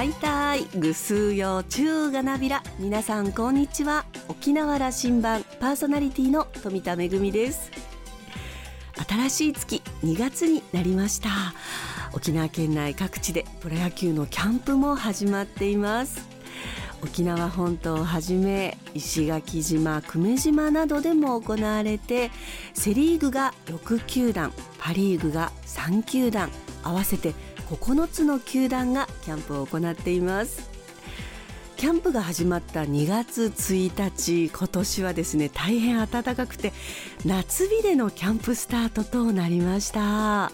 はいたい。ぐすうよちゅうがなびら。皆さんこんにちは。沖縄羅針盤パーソナリティの富田恵です。新しい月2月になりました。沖縄県内各地でプロ野球のキャンプも始まっています。沖縄本島をはじめ石垣島久米島などでも行われてセ・リーグが6球団パ・リーグが3球団合わせて9つの球団がキャンプを行っています。キャンプが始まった2月1日今年はですね大変暖かくて夏日でのキャンプスタートとなりました。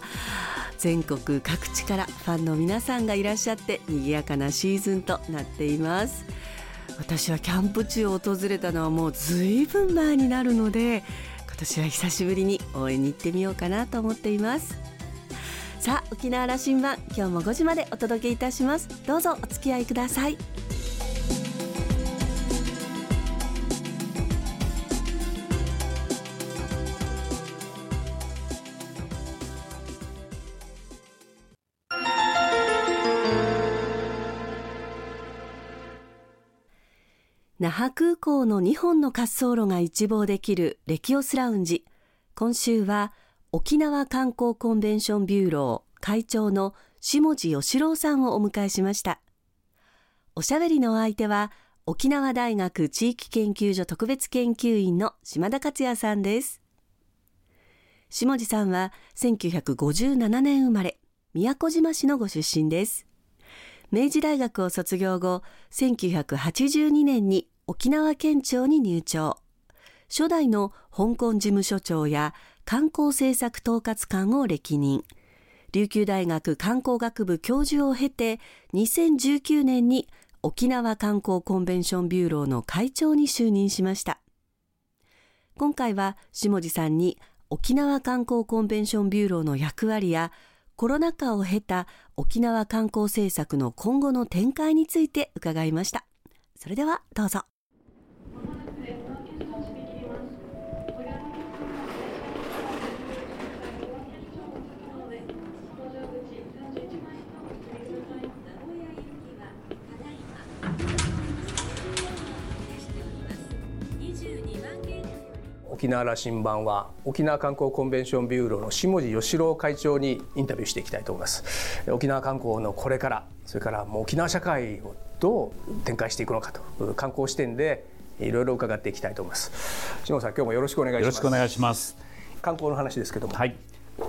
全国各地からファンの皆さんがいらっしゃって賑やかなシーズンとなっています。私はキャンプ地を訪れたのはもうずいぶん前になるので今年は久しぶりに応援に行ってみようかなと思っています。さあ沖縄羅針盤今日も5時までお届けいたします。どうぞお付き合いください。那覇空港の2本の滑走路が一望できるレキオスラウンジ。今週は沖縄観光コンベンションビューロー会長の下地義郎さんをお迎えしました。おしゃべりのお相手は沖縄大学地域研究所特別研究員の島田克也さんです。下地さんは1957年生まれ宮古島市のご出身です。明治大学を卒業後1982年に沖縄県庁に入庁。初代の香港事務所長や観光政策統括官を歴任。琉球大学観光学部教授を経て2019年に沖縄観光コンベンションビューローの会長に就任しました。今回は下地さんに沖縄観光コンベンションビューローの役割やコロナ禍を経た沖縄観光政策の今後の展開について伺いました。それではどうぞ。沖縄羅針盤は沖縄観光コンベンションビューローの下地義郎会長にインタビューしていきたいと思います。沖縄観光のこれからそれからもう沖縄社会をどう展開していくのかと観光視点でいろいろ伺っていきたいと思います。下さん今日もよろしくお願いします。よろしくお願いします。観光の話ですけども、はい、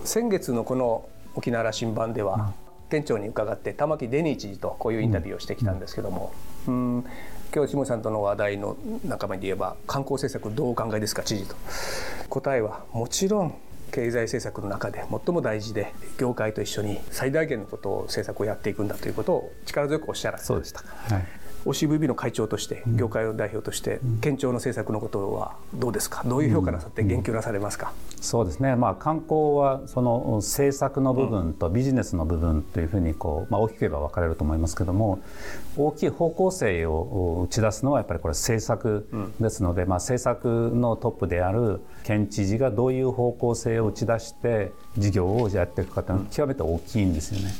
先月のこの沖縄羅針盤では、県庁に伺って玉城デニー知事とこういうインタビューをしてきたんですけども、うん、今日下さんとの話題の仲間で言えば観光政策どうお考えですか知事と。答えはもちろん経済政策の中で最も大事で業界と一緒に最大限のことを政策をやっていくんだということを力強くおっしゃられました。はい OCVB の会長として業界の代表として県庁の政策のことはどうですかどういう評価なさって言及なされますか、そうですね、まあ、観光はその政策の部分とビジネスの部分というふうにこう、まあ、大きく言えば分かれると思いますけども大きい方向性を打ち出すのはやっぱりこれ政策ですので、まあ、政策のトップである県知事がどういう方向性を打ち出して事業をやっていくかというのは極めて大きいんですよね。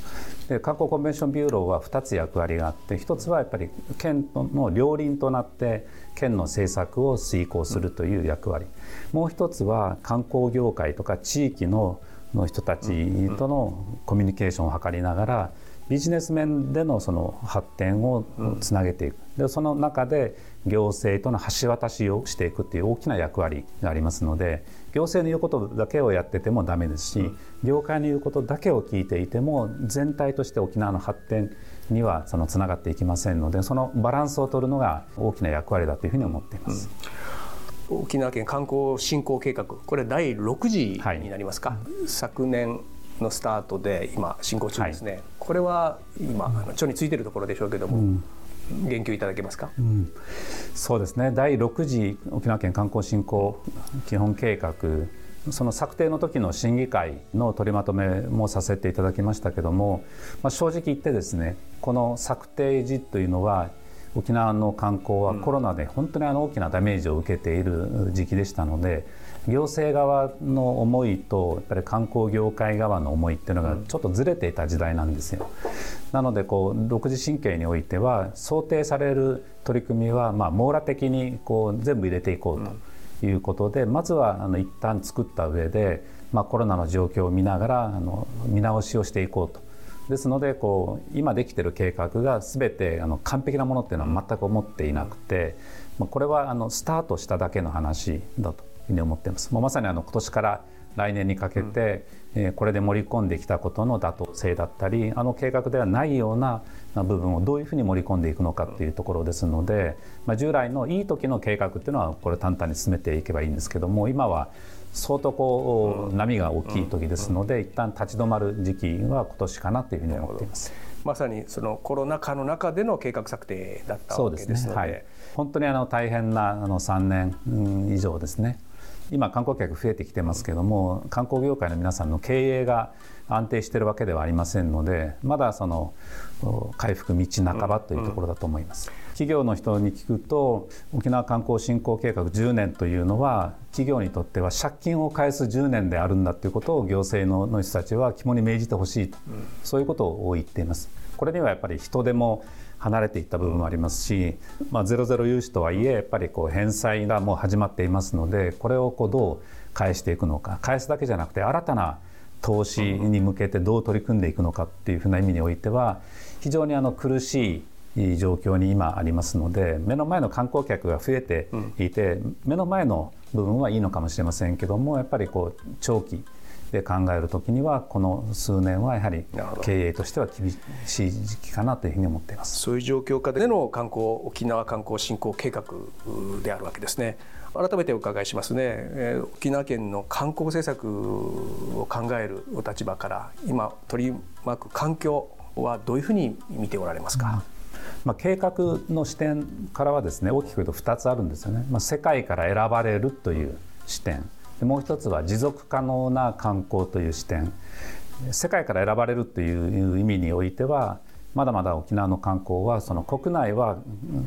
で観光コンベンションビューローは2つ役割があって1つはやっぱり県の両輪となって県の政策を遂行するという役割。もう1つは観光業界とか地域のの人たちとのコミュニケーションを図りながらビジネス面でのその発展をつなげていく。でその中で行政との橋渡しをしていくっていう大きな役割がありますので行政の言うことだけをやっててもダメですし、業界の言うことだけを聞いていても全体として沖縄の発展にはそのつながっていきませんのでそのバランスを取るのが大きな役割だというふうに思っています。うん、沖縄県観光振興計画これ第6次になりますか、はい、昨年のスタートで今進行中ですね、はい、これは今町についてるところでしょうけども、うん言及いただけますか、うん、そうですね。第6次沖縄県観光振興基本計画その策定の時の審議会の取りまとめもさせていただきましたけども、まあ、正直言ってですねこの策定時というのは沖縄の観光はコロナで本当にあの大きなダメージを受けている時期でしたので行政側の思いとやっぱり観光業界側の思いっていうのがちょっとずれていた時代なんですよ。なのでこう独自神経においては想定される取り組みはまあ網羅的にこう全部入れていこうということで、まずはあの一旦作った上で、まあ、コロナの状況を見ながらあの見直しをしていこうと。ですのでこう今できてる計画が全てあの完璧なものっていうのは全く思っていなくて、まあ、これはあのスタートしただけの話だとふうに思っています。もうまさにあの今年から来年にかけて、うん、えー、これで盛り込んできたことの妥当性だったりあの計画ではないような部分をどういうふうに盛り込んでいくのかっていうところですので、まあ、従来のいい時の計画っていうのはこれ淡々に進めていけばいいんですけども今は相当こう波が大きい時ですので、一旦立ち止まる時期は今年かなというふうに思っています。まさにそのコロナ禍の中での計画策定だったわけですので、ねはい、本当にあの大変なあの3年以上ですね。今観光客増えてきてますけども観光業界の皆さんの経営が安定してるわけではありませんのでまだその回復道半ばというところだと思います。企業の人に聞くと沖縄観光振興計画10年というのは企業にとっては借金を返す10年であるんだということを行政の人たちは肝に銘じてほしいと、そういうことを言っています。これにはやっぱり人でも離れていった部分もありますし、まあ、ゼロゼロ融資とはいえやっぱりこう返済がもう始まっていますのでこれをこうどう返していくのか返すだけじゃなくて新たな投資に向けてどう取り組んでいくのかっていうふうな意味においては非常にあの苦しい状況に今ありますので目の前の観光客が増えていて、目の前の部分はいいのかもしれませんけどもやっぱりこう長期で考えるときにはこの数年はやはり経営としては厳しい時期かなというふうに思っています。そういう状況下での観光沖縄観光振興計画であるわけですね。改めてお伺いしますね、えー、沖縄県の観光政策を考えるお立場から今取り巻く環境はどういうふうに見ておられますか、まあ、計画の視点からはですね大きく言うと2つあるんですよね、まあ、世界から選ばれるという視点。でもう一つは持続可能な観光という視点。世界から選ばれるという意味においてはまだまだ沖縄の観光はその国内は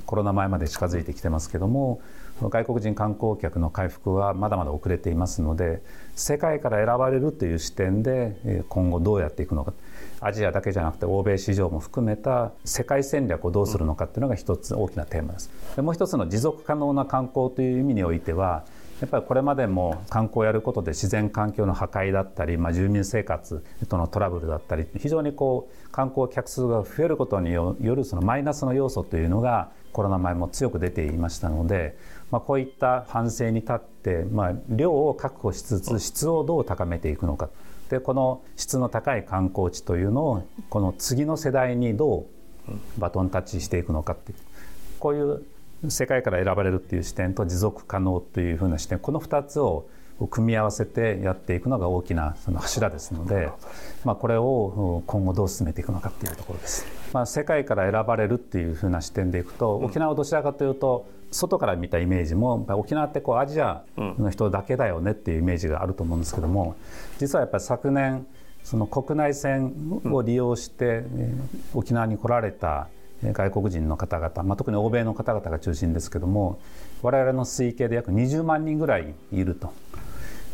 コロナ前まで近づいてきてますけども外国人観光客の回復はまだまだ遅れていますので世界から選ばれるという視点で今後どうやっていくのか。アジアだけじゃなくて欧米市場も含めた世界戦略をどうするのかっていうのが一つ大きなテーマです。でもう一つの持続可能な観光という意味においてはやっぱりこれまでも観光をやることで自然環境の破壊だったり、まあ、住民生活とのトラブルだったり非常にこう観光客数が増えることによるそのマイナスの要素というのがコロナ前も強く出ていましたので、まあ、こういった反省に立って、まあ、量を確保しつつ質をどう高めていくのかでこの質の高い観光地というのをこの次の世代にどうバトンタッチしていくのかっていうこういう世界から選ばれるっていう視点と持続可能というふうな視点この2つを組み合わせてやっていくのが大きなその柱ですので、まあ、これを今後どう進めていくのかっていうところです。まあ、世界から選ばれるっていうふうな視点でいくと沖縄はどちらかというと外から見たイメージも沖縄ってこうアジアの人だけだよねっていうイメージがあると思うんですけども実はやっぱり昨年その国内線を利用して沖縄に来られた外国人の方々、まあ、特に欧米の方々が中心ですけども我々の推計で約20万人ぐらいいると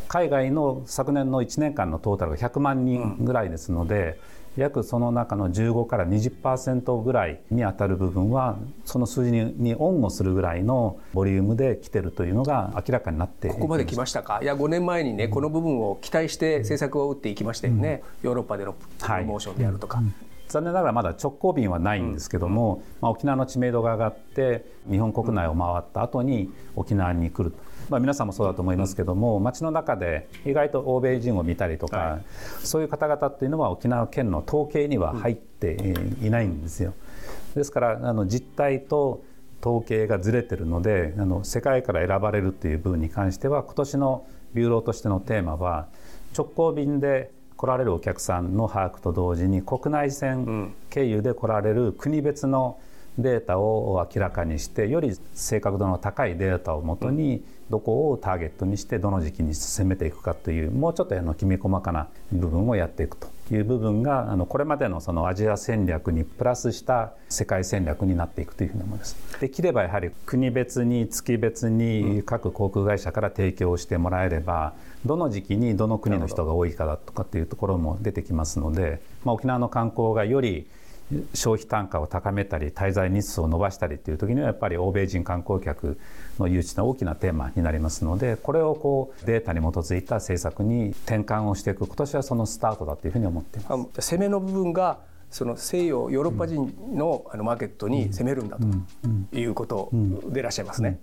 海外の昨年の1年間のトータルが100万人ぐらいですので、うん、約その中の15から20%ぐらいに当たる部分はその数字に恩をするぐらいのボリュームで来てるというのが明らかになってここまで来ましたか？いや5年前にねこの部分を期待して政策を打っていきましたよね、うん、ヨーロッパでのプロモーションであるとか。はい残念ながらまだ直行便はないんですけども、まあ、沖縄の知名度が上がって日本国内を回った後に沖縄に来るまあ、皆さんもそうだと思いますけども街の中で意外と欧米人を見たりとか、はい、そういう方々っていうのは沖縄県の統計には入っていないんですよ。ですからあの実態と統計がずれてるのであの世界から選ばれるっていう部分に関しては今年のビューローとしてのテーマは直行便で来られるお客さんの把握と同時に国内線経由で来られる国別のデータを明らかにしてより正確度の高いデータをもとにどこをターゲットにしてどの時期に進めていくかというもうちょっとあのきめ細かな部分をやっていくという部分があのこれまでのそのアジア戦略にプラスした世界戦略になっていくというふうに思います。できればやはり国別に月別に各航空会社から提供してもらえればどの時期にどの国の人が多いかだとかっていうところも出てきますので、まあ、沖縄の観光がより消費単価を高めたり滞在日数を伸ばしたりっていう時にはやっぱり欧米人観光客の誘致の大きなテーマになりますのでこれをこうデータに基づいた政策に転換をしていく今年はそのスタートだというふうに思っています。攻めの部分がその西洋ヨーロッパ人のあのマーケットに攻めるんだということでいらっしゃいますね。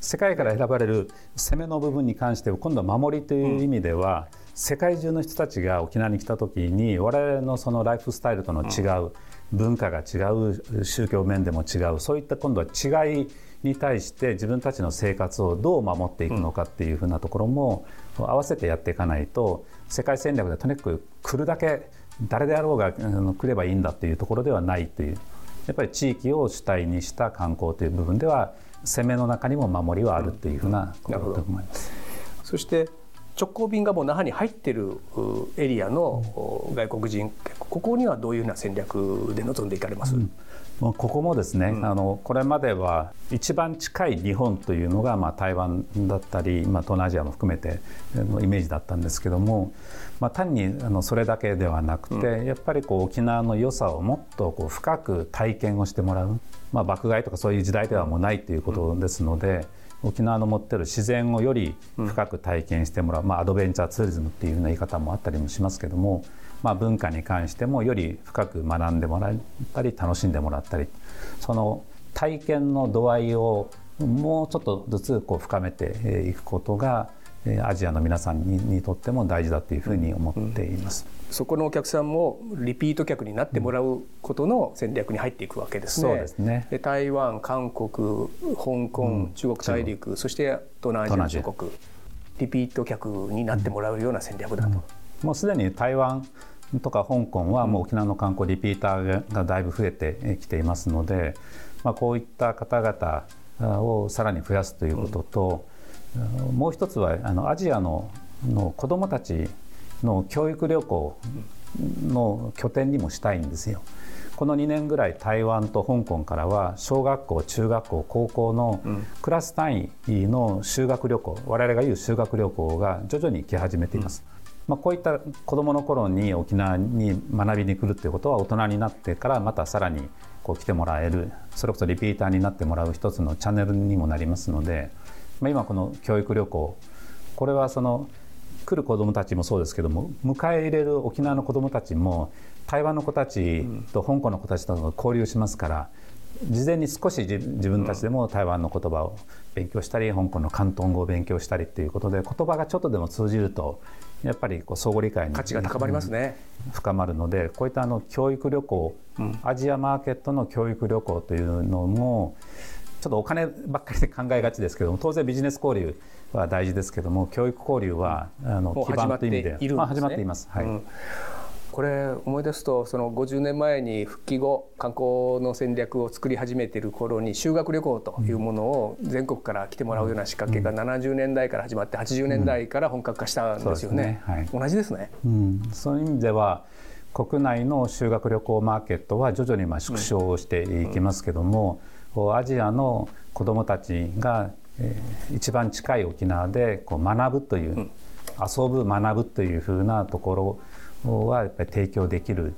世界から選ばれる攻めの部分に関しては今度は守りという意味では、世界中の人たちが沖縄に来た時に我々のそのライフスタイルとの違う、文化が違う宗教面でも違うそういった今度は違いに対して自分たちの生活をどう守っていくのかっていうふうなところも合わせてやっていかないと世界戦略でとにかく来るだけ誰であろうが来ればいいんだっていうところではないというやっぱり地域を主体にした観光という部分では攻めの中にも守りはあるっていうふうなことだと思います。そして直行便がもう那覇に入ってるエリアの外国人ここにはどういうような戦略で臨んでいかれます、うん。ここもですね、うん、あのこれまでは一番近い日本というのが、まあ、台湾だったり、まあ、東南アジアも含めてのイメージだったんですけども、まあ、単にあのそれだけではなくて、うん、やっぱりこう沖縄の良さをもっとこう深く体験をしてもらう、まあ、爆買いとかそういう時代ではもうないということですので。沖縄の持ってる自然をより深く体験してもらう、まあ、アドベンチャーツーリズムっていうような言い方もあったりもしますけども、まあ、文化に関してもより深く学んでもらったり楽しんでもらったりその体験の度合いをもうちょっとずつこう深めていくことがアジアの皆さんにとっても大事だというふうに思っています。うんそこのお客さんもリピート客になってもらうことの戦略に入っていくわけですね。そうですね。で台湾韓国香港、うん、中国大陸そして東南アジア諸国リピート客になってもらうような戦略だと。うん、もうすでに台湾とか香港はもう沖縄の観光リピーターがだいぶ増えてきていますので、まあ、こういった方々をさらに増やすということと、うん、もう一つはあのアジアのの子どもたちの教育旅行の拠点にもしたいんですよ。この2年ぐらい台湾と香港からは小学校中学校高校のクラス単位の修学旅行、我々が言う修学旅行が徐々に来始めています。まあ、こういった子どもの頃に沖縄に学びに来るということは大人になってからまたさらにこう来てもらえるそれこそリピーターになってもらう一つのチャンネルにもなりますので、まあ、今この教育旅行これはその来る子どもたちもそうですけども迎え入れる沖縄の子どもたちも台湾の子たちと香港の子たちと交流しますから、事前に少し自分たちでも台湾の言葉を勉強したり香港の広東語を勉強したりっていうことで言葉がちょっとでも通じるとやっぱりこう相互理解に価値が高まりますね。深まるのでこういったあの教育旅行、うん、アジアマーケットの教育旅行というのもちょっとお金ばっかりで考えがちですけども当然ビジネス交流は大事ですけども教育交流はあの基盤という意味で、ね、まあ、始まっています。はい、うん。これ思い出すとその50年前に復帰後観光の戦略を作り始めている頃に修学旅行というものを全国から来てもらうような仕掛けが70年代から始まって80年代から本格化したんですよね。うん。ね。はい、同じですね、うん、そういう意味では国内の修学旅行マーケットは徐々にまあ縮小していきますけども、アジアの子どもたちがえー、一番近い沖縄でこう学ぶという、うん、遊ぶ学ぶというふうなところはやっぱり提供できる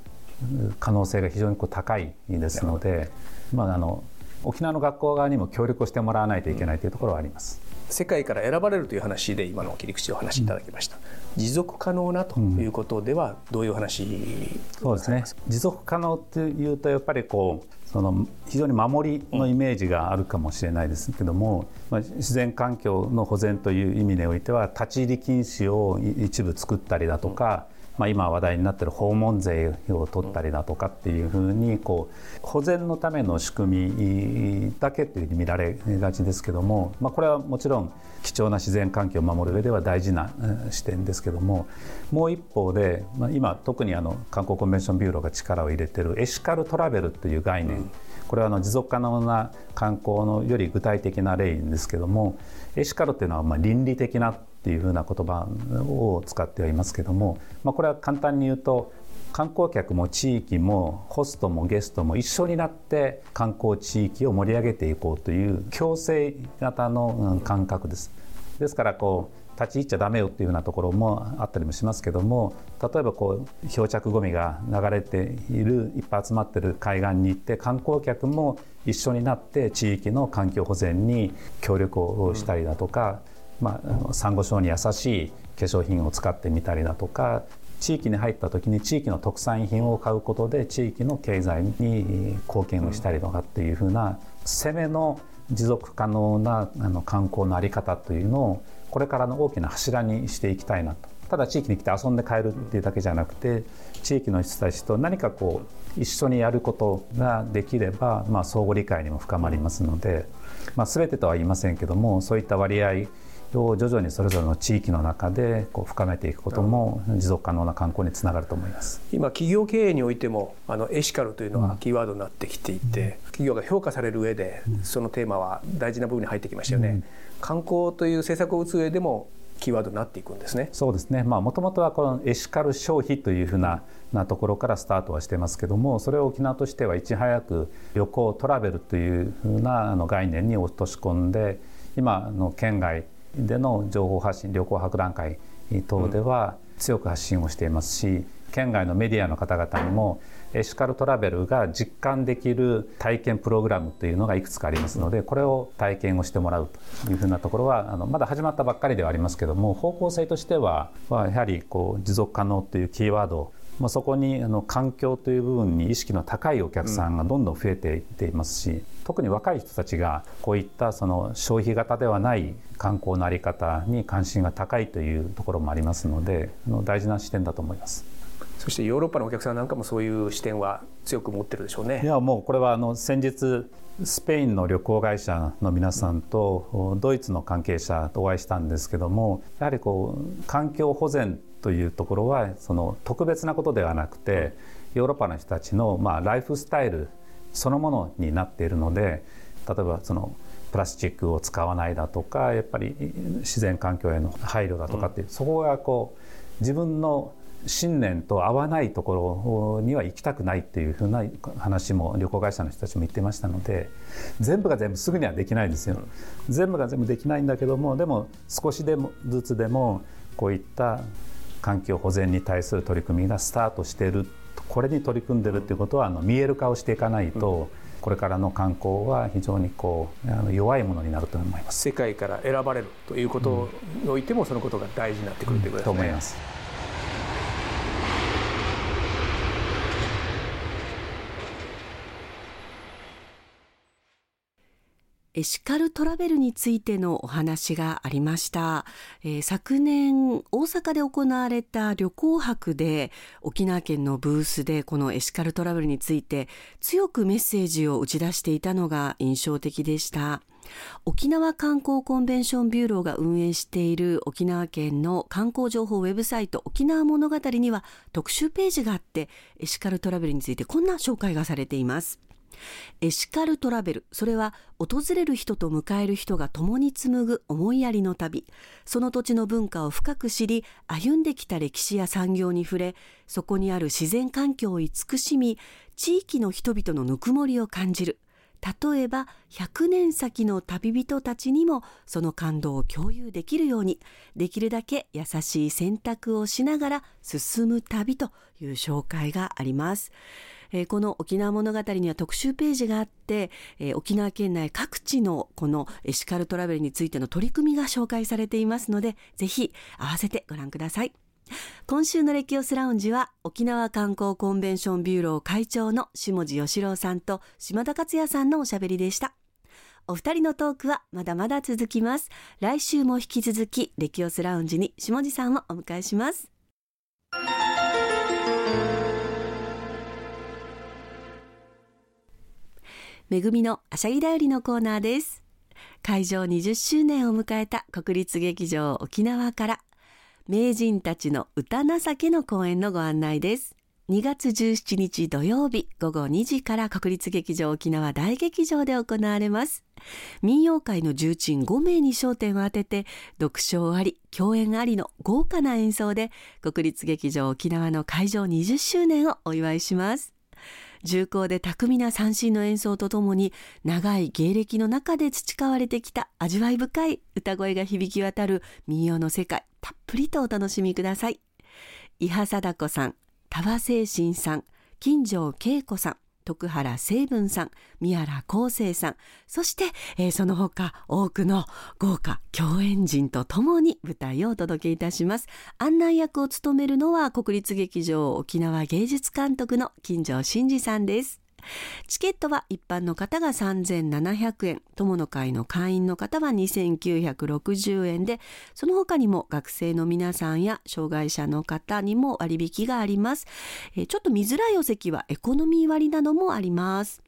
可能性が非常にこう高いですので、まあ、あの沖縄の学校側にも協力をしてもらわないといけないというところはあります。世界から選ばれるという話で今の切り口をお話しいただきました、うん、持続可能なということではどういう話、うん、そうですね。持続可能というとやっぱりこうその非常に守りのイメージがあるかもしれないですけども、まあ、自然環境の保全という意味においては立ち入り禁止を一部作ったりだとか、まあ、今話題になってる訪問税を取ったりだとかっていうふうにこう保全のための仕組みだけというふうに見られがちですけども、まあ、これはもちろん貴重な自然環境を守る上では大事な視点ですけどももう一方で、まあ、今特にあの観光コンベンションビューローが力を入れてるエシカルトラベルという概念。これはあの持続可能な観光のより具体的な例ですけどもエシカルというのはま倫理的なっていうふうな言葉を使ってはいますけども、まあ、これは簡単に言うと観光客も地域もホストもゲストも一緒になって観光地域を盛り上げていこうという共生型の感覚です。ですからこう立ち入っちゃダメよっていうようなところもあったりもしますけども例えばこう漂着ごみが流れているいっぱい集まってる海岸に行って観光客も一緒になって地域の環境保全に協力をしたりだとか、まあ、サンゴ礁に優しい化粧品を使ってみたりだとか地域に入った時に地域の特産品を買うことで地域の経済に貢献をしたりとかっていうふうな攻めの持続可能なあの観光の在り方というのをこれからの大きな柱にしていきたいなとただ地域に来て遊んで帰るっていうだけじゃなくて地域の人たちと何かこう一緒にやることができれば、まあ、相互理解にも深まりますので、まあ、全てとは言いませんけどもそういった割合を徐々にそれぞれの地域の中でこう深めていくことも持続可能な観光につながると思います。今企業経営においてもあのエシカルというのがキーワードになってきていて、うん、企業が評価される上でそのテーマは大事な部分に入ってきましたよね、うん、観光という政策を打つ上でもキーワードになっていくんですね。そうですね。まあもともとはこのエシカル消費というふうななところからスタートはしてますけども、それを沖縄としてはいち早く旅行トラベルというふうなあの概念に落とし込んで、今の県外での情報発信旅行博覧会等では強く発信をしていますし県外のメディアの方々にもエシカルトラベルが実感できる体験プログラムというのがいくつかありますのでこれを体験をしてもらうというふうなところはあのまだ始まったばっかりではありますけども方向性としてはまあやはりこう持続可能というキーワードまあ、そこにあの環境という部分に意識の高いお客さんがどんどん増えていっていますし、特に若い人たちがこういったその消費型ではない観光の在り方に関心が高いというところもありますのであの大事な視点だと思います。そしてヨーロッパのお客さんなんかもそういう視点は強く持ってるでしょうね。いやもうこれはあの先日スペインの旅行会社の皆さんとドイツの関係者とお会いしたんですけどもやはりこう環境保全というところはその特別なことではなくてヨーロッパの人たちのまあライフスタイルそのものになっているので例えばそのプラスチックを使わないだとかやっぱり自然環境への配慮だとかっていう、そこがこう自分の信念と合わないところには行きたくないっていうふうな話も旅行会社の人たちも言ってましたので全部が全部すぐにはできないですよ、全部が全部できないんだけどもでも少しでもずつでもこういった環境保全に対する取り組みがスタートしているこれに取り組んでるっていうことはあの見える化をしていかないと、これからの観光は非常にこうあの弱いものになると思います。世界から選ばれるということにおいても、そのことが大事になってくるということですね。と思います。エシカルトラベルについてのお話がありました、えー、昨年大阪で行われた旅行博で沖縄県のブースでこのエシカルトラベルについて強くメッセージを打ち出していたのが印象的でした。沖縄観光コンベンションビューローが運営している沖縄県の観光情報ウェブサイト沖縄物語には特集ページがあってエシカルトラベルについてこんな紹介がされています。エシカルトラベル。それは訪れる人と迎える人が共に紡ぐ思いやりの旅。その土地の文化を深く知り歩んできた歴史や産業に触れそこにある自然環境を慈しみ地域の人々のぬくもりを感じる。例えば100年先の旅人たちにもその感動を共有できるようにできるだけ優しい選択をしながら進む旅という紹介があります。えー、この沖縄物語には特集ページがあって、えー、沖縄県内各地のこのエシカルトラベルについての取り組みが紹介されていますので、ぜひ合わせてご覧ください。今週のレキオスラウンジは沖縄観光コンベンションビューロー会長の下地義郎さんと島田克也さんのおしゃべりでした。お二人のトークはまだまだ続きます。来週も引き続きレキオスラウンジに下地さんをお迎えします。めぐみのあしゃぎだよりのコーナーです。会場20周年を迎えた国立劇場沖縄から名人たちの歌情けの公演のご案内です。2月17日土曜日午後2時から国立劇場沖縄大劇場で行われます。民謡界の重鎮5名に焦点を当てて、読書あり、共演ありの豪華な演奏で、国立劇場沖縄の会場20周年をお祝いします。重厚で巧みな三振の演奏とともに長い芸歴の中で培われてきた味わい深い歌声が響き渡る民謡の世界たっぷりとお楽しみください。伊波貞子さん、多和精神さん、金城恵子さん、徳原成文さん、宮原康生さん、そして、えー、その他多くの豪華共演陣とともに舞台をお届けいたします。案内役を務めるのは国立劇場沖縄芸術監督の金城真嗣さんです。チケットは一般の方が3700円、友の会の会員の方は2960円で、その他にも学生の皆さんや障害者の方にも割引があります。えちょっと見づらいお席はエコノミー割などもあります。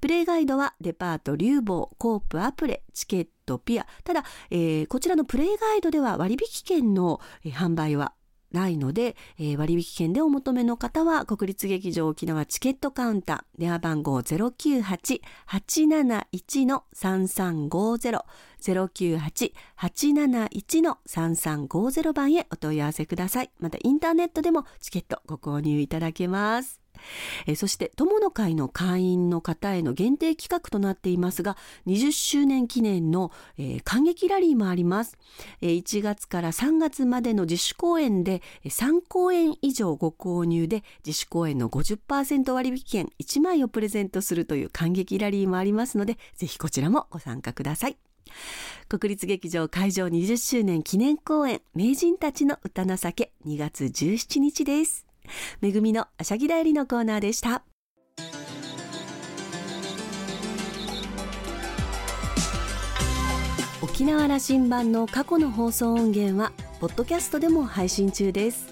プレイガイドはデパート、流房、コープ、アプレ、チケット、ピア。ただ、えー、こちらのプレイガイドでは割引券の、販売はないので、えー、割引券でお求めの方は国立劇場沖縄チケットカウンター電話番号098-871-3350 098-871-3350番へお問い合わせください。またインターネットでもチケットご購入いただけます。えそして友の会の会員の方への限定企画となっていますが20周年記念の、えー、感激ラリーもあります、え、1月から3月までの自主公演で3公演以上ご購入で自主公演の50%割引券1枚をプレゼントするという感激ラリーもありますのでぜひこちらもご参加ください。国立劇場会場20周年記念公演名人たちの歌情け2月17日です。めぐみのあしゃぎだよりのコーナーでした。沖縄羅針盤の過去の放送音源はポッドキャストでも配信中です。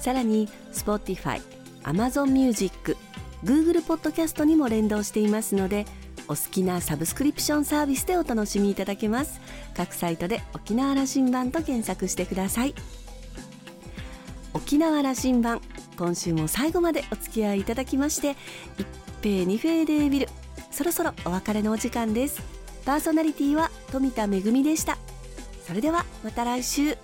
さらに Spotify、Amazon Music、Google ポッドキャストにも連動していますのでお好きなサブスクリプションサービスでお楽しみいただけます。各サイトで沖縄羅針盤と検索してください。沖縄羅針盤。今週も最後までお付き合いいただきまして一平二平デービルそろそろお別れのお時間です。パーソナリティは富田恵でした。それではまた来週。